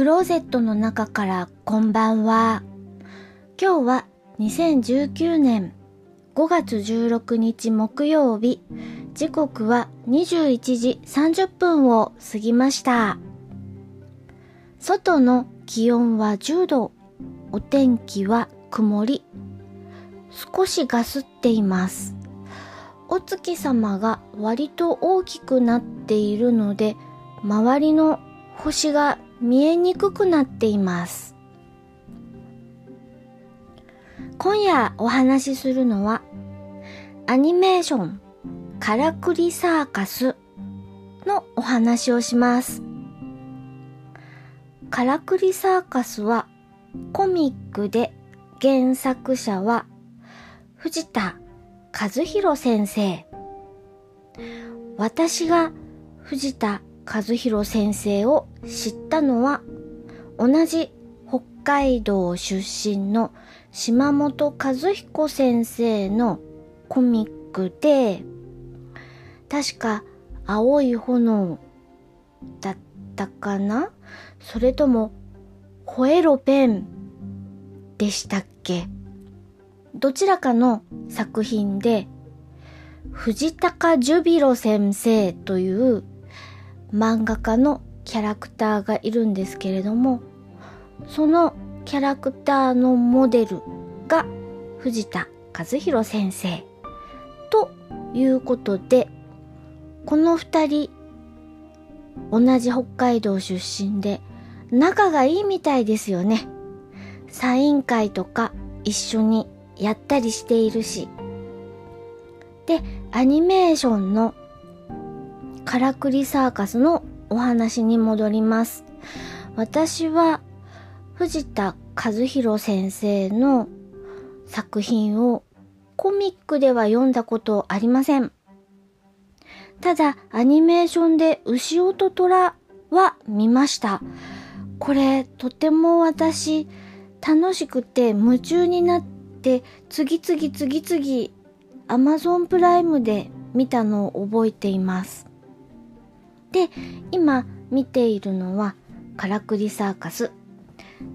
クローゼットの中からこんばんは。今日は2019年5月16日木曜日、時刻は21時30分を過ぎました。外の気温は10度、お天気は曇り、少しガスっています。お月様が割と大きくなっているので、周りの星が見えにくくなっています。今夜お話しするのはアニメーションからくりサーカスのお話をします。からくりサーカスはコミックで原作者は藤田和弘先生。私が藤田和弘先生を知ったのは同じ北海道出身の島本和彦先生のコミックで確か青い炎だったかな？それとも吠えろペンでしたっけ？どちらかの作品で藤高ジュビロ先生という漫画家のキャラクターがいるんですけれどもそのキャラクターのモデルが藤田和弘先生ということでこの二人同じ北海道出身で仲がいいみたいですよね。サイン会とか一緒にやったりしているし。で、アニメーションのからくりサーカスのお話に戻ります。私は藤田和弘先生の作品をコミックでは読んだことありません。ただ、アニメーションで牛音虎は見ました。これ、とても私、楽しくて夢中になって、次々次々、アマゾンプライムで見たのを覚えています。で、今見ているのは、からくりサーカス。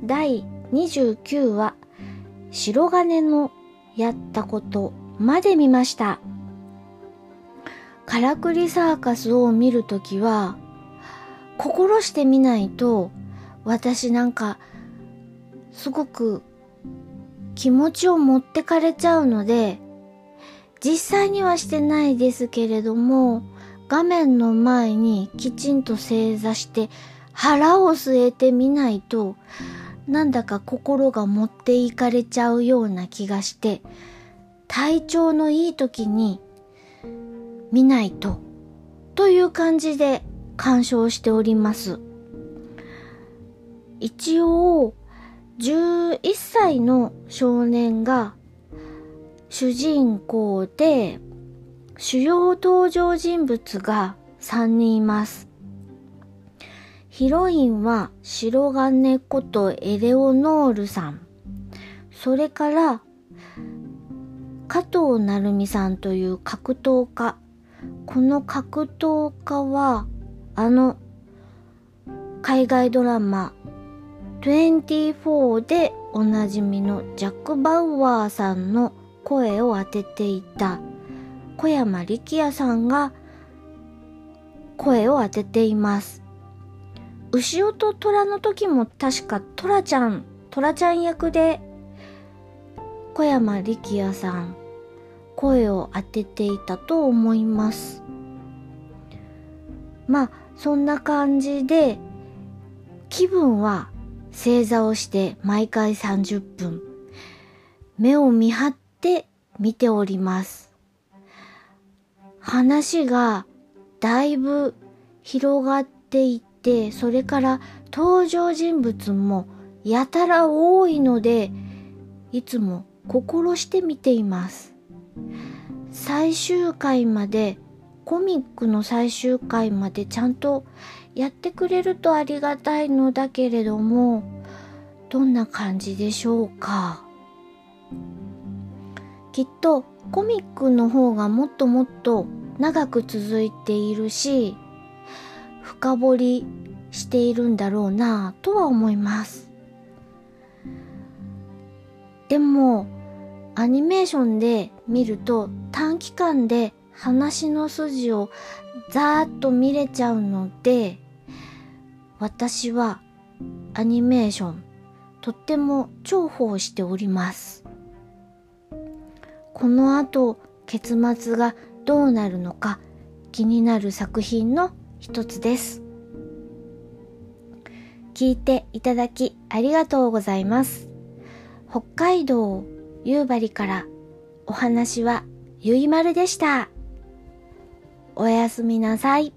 第29話、白金のやったことまで見ました。からくりサーカスを見るときは、心してみないと、私なんか、すごく気持ちを持ってかれちゃうので、実際にはしてないですけれども、画面の前にきちんと正座して腹を据えてみないとなんだか心が持っていかれちゃうような気がして体調のいい時に見ないとという感じで鑑賞しております。一応11歳の少年が主人公で主要登場人物が3人います。ヒロインは白金ことエレオノールさん。それから、加藤成美さんという格闘家。この格闘家は、あの、海外ドラマ24でおなじみのジャック・バウアーさんの声を当てていた小山力也さんが声を当てています。牛音虎の時も確か虎ちゃん、虎ちゃん役で小山力也さん声を当てていたと思います。まあそんな感じで気分は正座をして毎回30分目を見張って見ております。話がだいぶ広がっていって、それから登場人物もやたら多いので、いつも心して見ています。最終回まで、コミックの最終回までちゃんとやってくれるとありがたいのだけれども、どんな感じでしょうか？きっとコミックの方がもっともっと長く続いているし、深掘りしているんだろうなぁとは思います。でも、アニメーションで見ると短期間で話の筋をざーっと見れちゃうので、私はアニメーションとっても重宝しております。この後結末がどうなるのか気になる作品の一つです。聞いていただきありがとうございます。北海道夕張からお話はゆいまるでした。おやすみなさい。